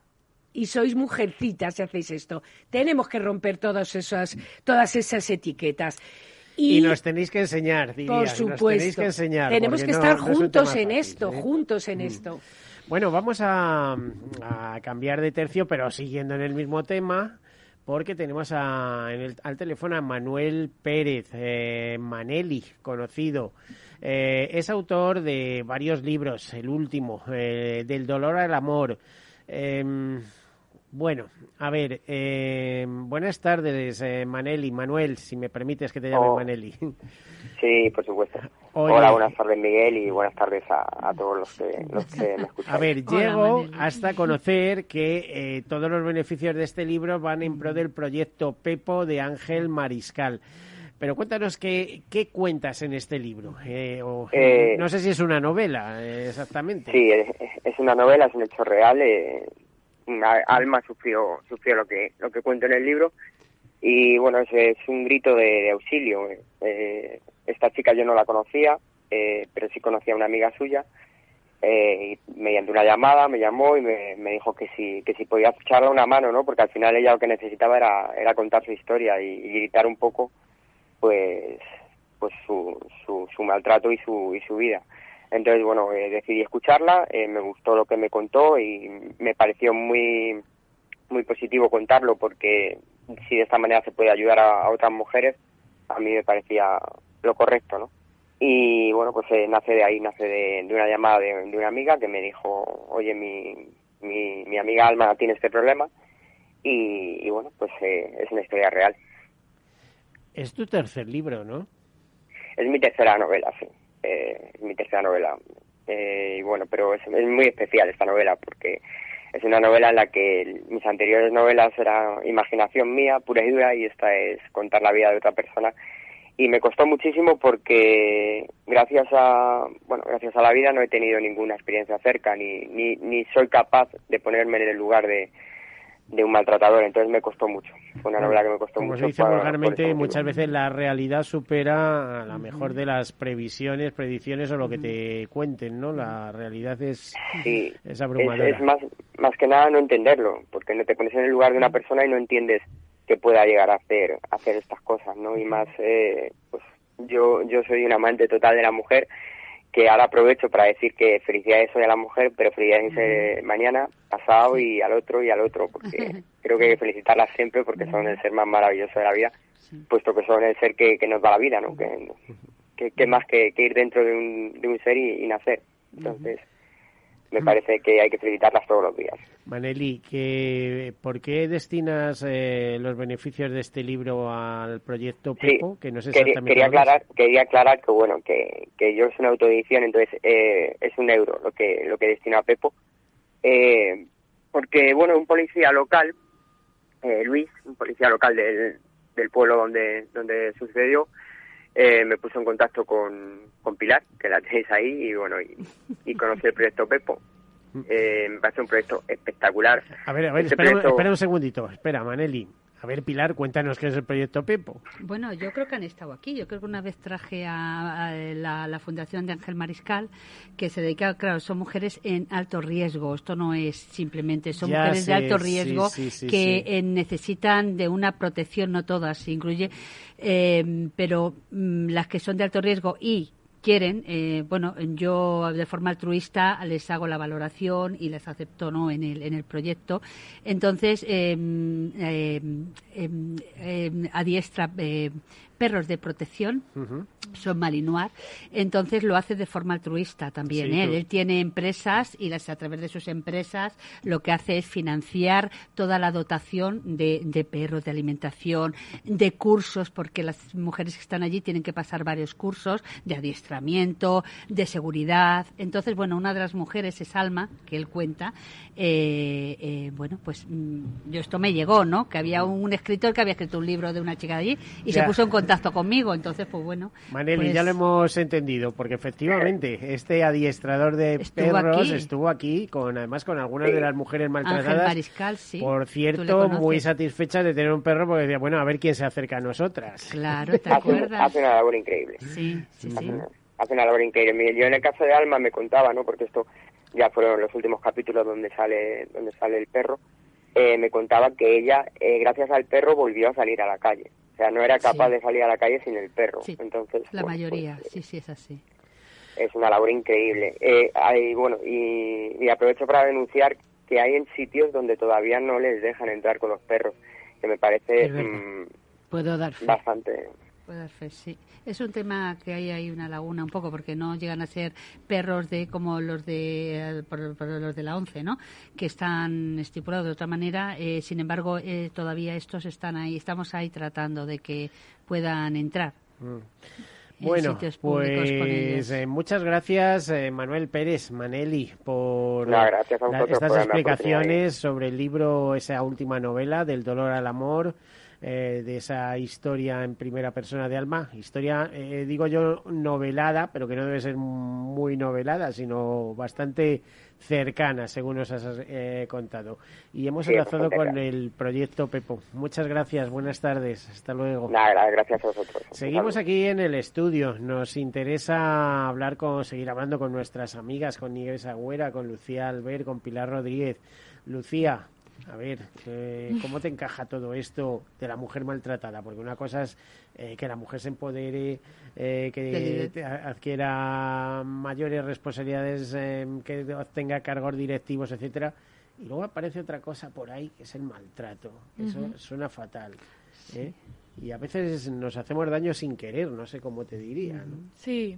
Y sois mujercitas si hacéis esto. Tenemos que romper todas esas, todas esas etiquetas. Y, nos tenéis que enseñar, diría. Por nos supuesto. tenéis que enseñar. Tenemos que no- estar no es un juntos en fácil, esto, ¿eh? juntos en Mm. esto. Bueno, vamos a, a cambiar de tercio, pero siguiendo en el mismo tema, porque tenemos a- en el- al teléfono a Manuel Pérez, eh, Maneli, conocido. Eh, es autor de varios libros, el último, eh, Del dolor al amor. Bueno, a ver, em, buenas tardes, eh, Maneli, Manuel, si me permites que te llame Oh. Maneli. Sí, por supuesto. Oye. Hola, buenas tardes Miguel y buenas tardes a, a todos los que, los que me escuchan. A ver, llego hasta conocer que eh, todos los beneficios de este libro van en pro del proyecto Pepo de Ángel Mariscal. Pero cuéntanos qué, qué cuentas en este libro. Eh, o- Eh, no sé si es una novela, eh, exactamente. Sí, es, es una novela, es un hecho real. eh, alma sufrió sufrió lo que lo que cuento en el libro y bueno, es, un grito de, auxilio. eh. Esta chica yo no la conocía, eh, pero sí conocía a una amiga suya. eh, y mediante una llamada me llamó y me, me dijo que si que si podía echarle una mano, ¿no? Porque al final ella lo que necesitaba era era contar su historia y, y gritar un poco, pues pues su, su, su maltrato y su y su vida. Entonces, bueno, eh, decidí escucharla, eh, me gustó lo que me contó y me pareció muy, muy positivo contarlo porque si de esta manera se puede ayudar a, a otras mujeres, a mí me parecía lo correcto, ¿no? Y bueno, pues eh, nace de ahí, nace de, de una llamada de, de una amiga que me dijo, oye, mi, mi, mi amiga Alma tiene este problema y, y bueno, pues eh, es una historia real. Es tu tercer libro, ¿no? Es mi tercera novela, sí. Eh, mi tercera novela. Eh, y bueno, pero es, muy especial esta novela porque es una novela en la que mis anteriores novelas era imaginación mía, pura y dura, y esta es contar la vida de otra persona. Y me costó muchísimo porque gracias a, bueno, gracias a la vida no he tenido ninguna experiencia cerca, ni, ni, ni soy capaz de ponerme en el lugar de, de un maltratador, entonces me costó mucho. Fue una novela que me costó Como mucho. se dice vulgarmente, muchas veces la realidad supera a la mejor de las previsiones, predicciones o lo que te cuenten, ¿no? La realidad es, Sí, es es, abrumadora. es más, más que nada no entenderlo, porque no te pones en el lugar de una persona y no entiendes que pueda llegar a hacer, a hacer estas cosas, ¿no? Y más, eh, pues yo, yo soy un amante total de la mujer, que ahora aprovecho para decir que felicidades hoy a la mujer, pero felicidades eh, mañana, pasado y al otro y al otro, porque creo que hay que felicitarlas siempre porque son el ser más maravilloso de la vida, puesto que son el ser que, que nos da la vida, ¿no? Que, que, que más que, que ir dentro de un, de un ser y, y nacer. Entonces, me parece que hay que felicitarlas todos los días. Maneli, que, ¿por qué destinas eh, los beneficios de este libro al proyecto Sí, Pepo? que no sé quería, exactamente quería aclarar, quería aclarar que bueno, que, que yo es una autoedición, entonces eh, es un euro lo que lo que destino a Pepo, eh, porque bueno, un policía local, eh, Luis, un policía local del, del pueblo donde donde sucedió, eh, me puso en contacto con, con Pilar, que la tenéis ahí, y bueno, y, y conocí el proyecto Pepo. Eh, me parece un proyecto espectacular. A ver, a ver, Este espera, proyecto- espera un segundito. Espera, Maneli. A ver, Pilar, cuéntanos qué es el proyecto Pepo. Bueno, yo creo que han estado aquí. Yo creo que una vez traje a, a la, la Fundación de Ángel Mariscal, que se dedica, claro, son mujeres en alto riesgo. Esto no es simplemente, son Ya mujeres sé, de alto riesgo sí, sí, que sí. eh, necesitan de una protección, no todas, incluye, eh, pero mm, las que son de alto riesgo y quieren, eh, bueno, yo de forma altruista les hago la valoración y les acepto ¿no? en, el, en el proyecto. Entonces, eh, eh, eh, eh, adiestra perros de protección, son Malinois, entonces lo hace de forma altruista también. Sí, ¿eh? Él tiene empresas y las, a través de sus empresas lo que hace es financiar toda la dotación de, de perros, de alimentación, de cursos, porque las mujeres que están allí tienen que pasar varios cursos de adiestramiento, de seguridad. Entonces, bueno, una de las mujeres es Alma, que él cuenta. eh, eh, bueno, pues mm, yo esto me llegó, ¿no? Que había un escritor que había escrito un libro de una chica de allí y se puso en contacto conmigo. Entonces, pues bueno. Maneli, pues- ya lo hemos entendido, porque efectivamente este adiestrador de Estuvo perros aquí. estuvo aquí, con además con algunas de las mujeres Ángel maltratadas. Mariscal, sí. Por cierto, muy satisfechas de tener un perro porque decía, bueno, a ver quién se acerca a nosotras. Claro, ¿te hace, acuerdas? hace una labor increíble. Sí, sí, hace, sí. una, hace una labor increíble. Yo en el caso de Alma me contaba, ¿no? Porque esto ya fueron los últimos capítulos donde sale donde sale el perro. eh, me contaba que ella, eh, gracias al perro, volvió a salir a la calle. O sea, no era capaz Sí. de salir a la calle sin el perro. Sí, Entonces, La bueno, mayoría, pues, sí, sí, es así. es una labor increíble. Eh, hay, bueno, y, y aprovecho para denunciar que hay en sitios donde todavía no les dejan entrar con los perros. que me parece mm, Puedo dar fe. bastante. Puede dar fe, sí. Es un tema que hay ahí una laguna un poco porque no llegan a ser perros de como los de eh, por- por los de la ONCE, ¿no? Que están estipulados de otra manera. eh, sin embargo, eh, todavía estos están ahí. Estamos ahí tratando de que puedan entrar. Mm. en Bueno, pues eh, muchas gracias eh, Manuel Pérez, Maneli, por No, gracias a la- vosotros estas por explicaciones sobre el libro, esa última novela, del dolor al amor, eh, de esa historia en primera persona de Alma, historia, eh, digo yo, novelada, pero que no debe ser muy novelada, sino bastante cercana, según nos has eh, contado. Y hemos Sí, enlazado con el proyecto Pepo. Muchas gracias, buenas tardes, hasta luego. Nada, gracias a vosotros. Seguimos aquí en el estudio. Nos interesa hablar con, seguir hablando con nuestras amigas, con Nieves Agüera, con Lucía Albert, con Pilar Rodríguez. Lucía, a ver, eh, ¿cómo te encaja todo esto de la mujer maltratada? Porque una cosa es eh, que la mujer se empodere, eh, que te- adquiera mayores responsabilidades, eh, que obtenga cargos directivos, etcétera. Y luego aparece otra cosa por ahí, que es el maltrato. Eso suena fatal. ¿eh? Y a veces nos hacemos daño sin querer, no sé cómo te diría. ¿no? Sí, sí,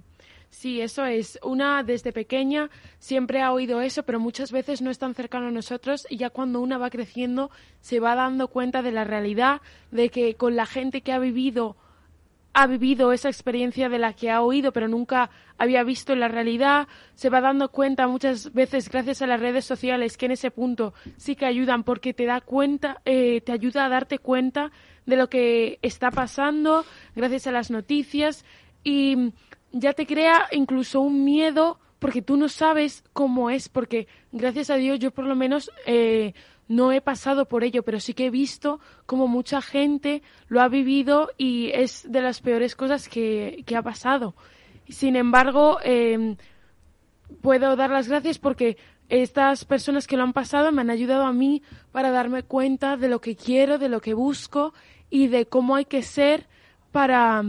eso es. Una desde pequeña siempre ha oído eso, pero muchas veces no es tan cercano a nosotros y ya cuando una va creciendo se va dando cuenta de la realidad, de que con la gente que ha vivido ha vivido esa experiencia de la que ha oído, pero nunca había visto en la realidad, se va dando cuenta muchas veces gracias a las redes sociales que en ese punto sí que ayudan porque te da cuenta, eh, te ayuda a darte cuenta de lo que está pasando gracias a las noticias y ya te crea incluso un miedo porque tú no sabes cómo es, porque gracias a Dios yo por lo menos eh, no he pasado por ello, pero sí que he visto como mucha gente lo ha vivido y es de las peores cosas que, que ha pasado. Sin embargo, eh, puedo dar las gracias porque estas personas que lo han pasado me han ayudado a mí para darme cuenta de lo que quiero, de lo que busco y de cómo hay que ser para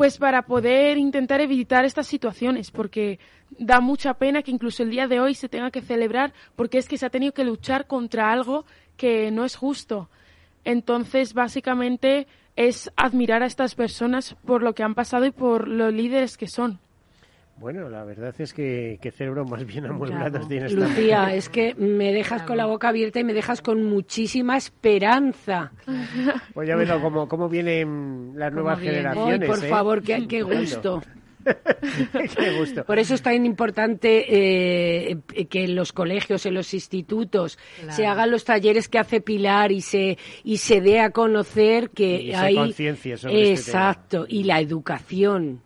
pues para poder intentar evitar estas situaciones porque da mucha pena que incluso el día de hoy se tenga que celebrar porque es que se ha tenido que luchar contra algo que no es justo. Entonces, básicamente es admirar a estas personas por lo que han pasado y por los líderes que son. Bueno, la verdad es que, que cerebro más bien amueblados Claro. tienes Lucía, mujer. es que me dejas con la boca abierta y me dejas con muchísima esperanza. Pues ya verlo cómo, cómo vienen las nuevas viene? generaciones. Ay, por ¿eh? favor, qué- qué gusto. qué gusto. Por eso es tan importante eh, que en los colegios, en los institutos, Claro. se hagan los talleres que hace Pilar y se y se dé a conocer que Y hay sobre este tema. exacto y la educación.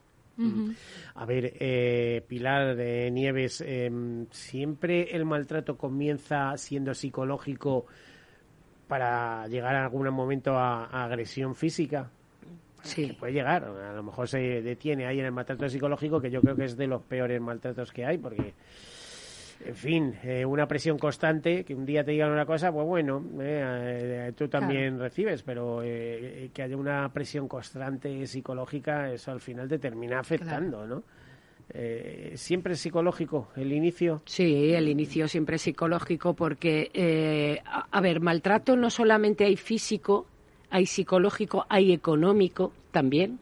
A ver, eh, Pilar de Nieves, em, siempre el maltrato comienza siendo psicológico para llegar a algún momento a, a agresión física. Sí. Que puede llegar, a lo mejor se detiene ahí en el maltrato psicológico, que yo creo que es de los peores maltratos que hay, porque, en fin, eh, una presión constante, que un día te digan una cosa, pues bueno, eh, eh, tú también recibes, pero eh, que haya una presión constante psicológica, eso al final te termina afectando, ¿no? Eh, ¿Siempre es psicológico el inicio? Sí, el inicio siempre es psicológico porque, eh, a, a ver, maltrato no solamente hay físico, hay psicológico, hay económico también.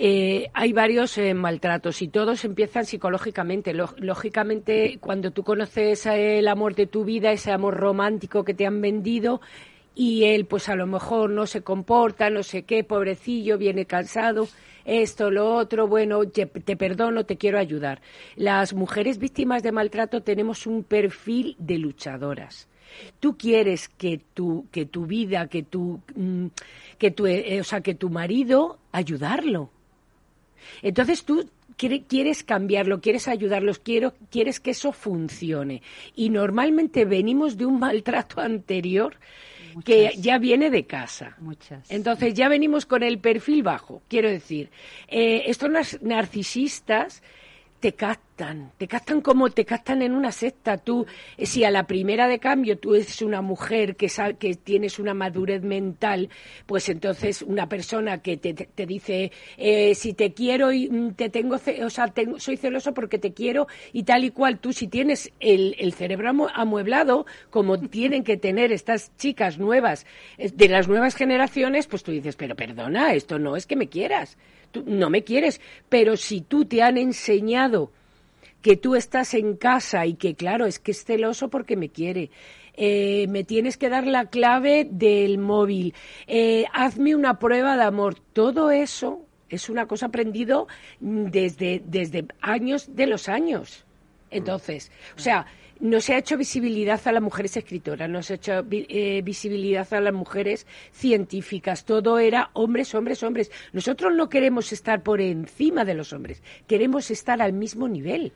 Eh, hay varios eh, maltratos y todos empiezan psicológicamente. Lógicamente, cuando tú conoces eh, el amor de tu vida, ese amor romántico que te han vendido, y él, pues a lo mejor no se comporta, no sé qué, pobrecillo, viene cansado, esto, lo otro, bueno, te, te perdono, te quiero ayudar. Las mujeres víctimas de maltrato tenemos un perfil de luchadoras. Tú quieres que tu, que tu vida, que tu, mm, que tu, eh, o sea, que tu marido, ayudarlo. Entonces tú quiere- quieres cambiarlo, quieres ayudarlos, quiero, quieres que eso funcione. Y normalmente venimos de un maltrato anterior que ya viene de casa. Muchas. Entonces ya venimos con el perfil bajo. Quiero decir, eh, estos nar- narcisistas te, captan, te captan como te captan en una secta. Tú, eh, si a la primera de cambio tú eres una mujer que, sa- que tienes una madurez mental, pues entonces una persona que te, te- dice, eh, si te quiero y mm, te tengo, o sea, tengo- soy celoso porque te quiero y tal y cual, tú si tienes el, el cerebro amu- amueblado, como tienen que tener estas chicas nuevas, eh, de las nuevas generaciones, pues tú dices, pero perdona, esto no es que me quieras, tú no me quieres, pero si tú te han enseñado que tú estás en casa y que claro, es que es celoso porque me quiere. Eh, me tienes que dar la clave del móvil. Eh, hazme una prueba de amor. Todo eso es una cosa aprendido mm, desde, desde años de los años. Entonces, o sea, no se ha hecho visibilidad a las mujeres escritoras, no se ha hecho eh, visibilidad a las mujeres científicas. Todo era hombres, hombres, hombres. Nosotros no queremos estar por encima de los hombres, queremos estar al mismo nivel.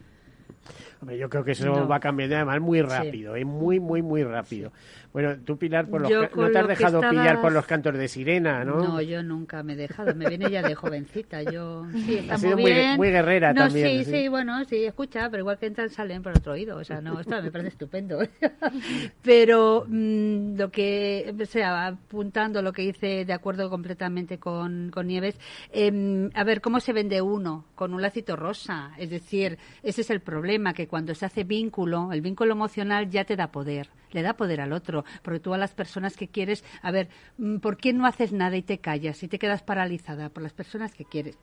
Hombre, yo creo que eso No. va cambiando además muy rápido, ¿eh? muy, muy, muy rápido. Bueno, tú, Pilar, por los no te has dejado pillar por los cantos de sirena, ¿no? No, yo nunca me he dejado. Me viene ya de jovencita. Yo sí, está Has sido muy muy- bien. muy guerrera no, también, Sí, sí. sí, bueno, sí, escucha, pero igual que entran salen por otro oído. O sea, no, esto me parece estupendo. pero mm, lo que, o sea, apuntando lo que hice de acuerdo completamente con, con Nieves, em, a ver, ¿cómo se vende uno? Con un lacito rosa. Es decir, ese es el problema, que cuando se hace vínculo, el vínculo emocional ya te da poder le da poder al otro, porque tú a las personas que quieres, a ver, mm, ¿por qué no haces nada y te callas y te quedas paralizada por las personas que quieres?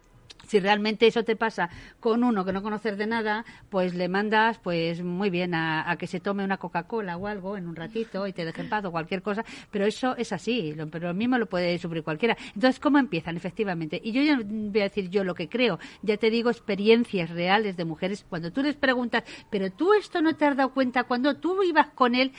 Si realmente eso te pasa con uno que no conoces de nada, pues le mandas, pues muy bien, a, que se tome una Coca-Cola o algo en un ratito y te deje en paz o cualquier cosa, pero eso es así, lo, pero lo mismo lo puede sufrir cualquiera. Entonces, ¿cómo empiezan? Efectivamente. Y yo ya voy a decir yo lo que creo, ya te digo experiencias reales de mujeres, cuando tú les preguntas, pero tú esto no te has dado cuenta, cuando tú ibas con él,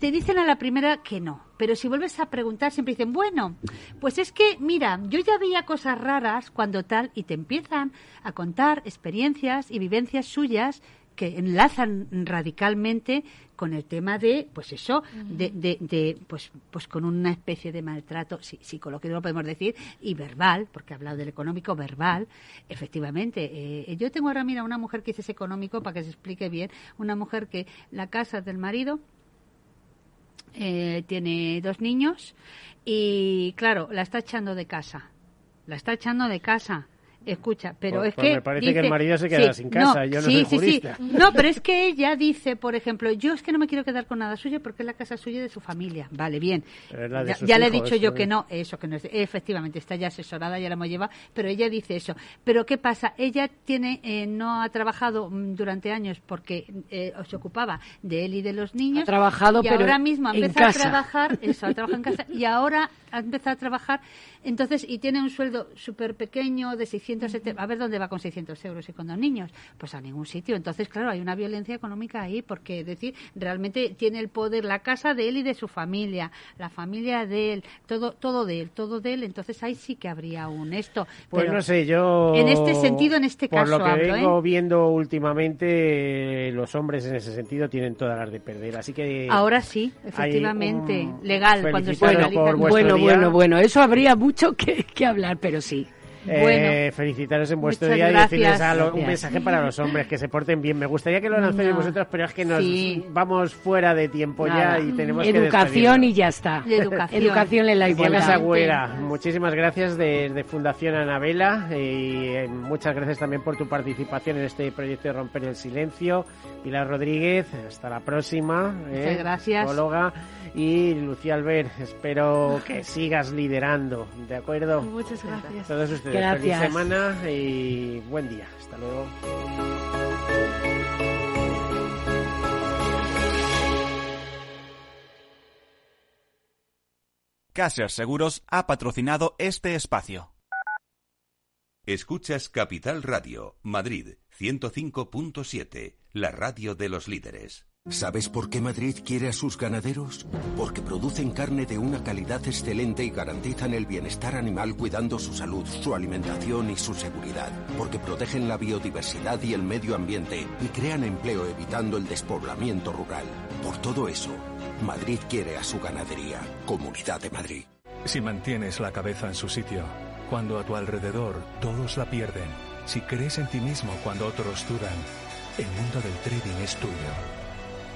te dicen a la primera que no, pero si vuelves a preguntar siempre dicen, bueno, pues es que, mira, yo ya veía cosas raras cuando tal, y te empiezan a contar experiencias y vivencias suyas que enlazan radicalmente con el tema de, pues eso, de, de, de, pues, pues con una especie de maltrato sí, psicológico, lo podemos decir, y verbal, porque he hablado del económico verbal, efectivamente. eh, yo tengo ahora, mira, una mujer que dice ese económico, para que se explique bien, una mujer que la casa del marido eh, tiene dos niños y claro, la está echando de casa. La está echando de casa. Escucha, pero Pues- es pues que. me parece dice- que el marido se queda sí, sin casa, yo no sí, soy sí, jurista. Sí. No, pero es que ella dice, por ejemplo, yo es que no me quiero quedar con nada suyo porque es la casa suya y de su familia. Vale, bien. Pero es la de Ya, sus ya le he dicho yo ¿no? que no, eso que no es. Efectivamente, está ya asesorada, ya la hemos llevado, pero ella dice eso. Pero ¿qué pasa? Ella tiene, eh, no ha trabajado mm, durante años porque eh, se ocupaba de él y de los niños. Ha trabajado, y pero ahora mismo ha empezado a trabajar, eso, ha trabajado en casa y ahora ha empezado a trabajar, entonces, y tiene un sueldo súper pequeño de 670, a ver dónde va con 600 euros y con dos niños, pues a ningún sitio. Entonces, claro, hay una violencia económica ahí, porque es decir, realmente tiene el poder la casa de él y de su familia, la familia de él, todo, todo de él, todo de él, entonces ahí sí que habría un esto. Pues Pero no sé, yo... En este sentido, en este por caso lo que hablo, vengo ¿eh? viendo últimamente, los hombres en ese sentido tienen todas las de perder. Así que... Ahora sí, efectivamente, un- legal, cuando se por Bueno, día. bueno, bueno, eso habría mucho que, que hablar, pero sí. Eh, Bueno. felicitaros en vuestro día y gracias. decirles a lo- un mensaje para los hombres que se porten bien. Me gustaría que lo lancéis No. vosotros, pero es que nos Sí. vamos fuera de tiempo Nada. ya y tenemos que Educación y despedirnos. ya está. Y educación. Educación en la igualdad. Sagüera, muchísimas gracias desde Fundación Anabela y eh, muchas gracias también por tu participación en este proyecto de Romper el Silencio. Pilar Rodríguez, hasta la próxima. ¿eh? Muchas gracias. Psicóloga. Y Lucía Albert, espero que sigas liderando, ¿de acuerdo? Muchas gracias. Todos ustedes, Gracias. feliz semana y buen día. Hasta luego. Caser Seguros ha patrocinado este espacio. Escuchas Capital Radio, Madrid 105.7, la radio de los líderes. ¿Sabes por qué Madrid quiere a sus ganaderos? Porque producen carne de una calidad excelente y garantizan el bienestar animal cuidando su salud, su alimentación y su seguridad. Porque protegen la biodiversidad y el medio ambiente y crean empleo evitando el despoblamiento rural. Por todo eso, Madrid quiere a su ganadería. Comunidad de Madrid. Si mantienes la cabeza en su sitio, cuando a tu alrededor todos la pierden, si crees en ti mismo cuando otros dudan, El mundo del trading es tuyo.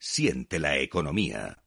Siente la economía.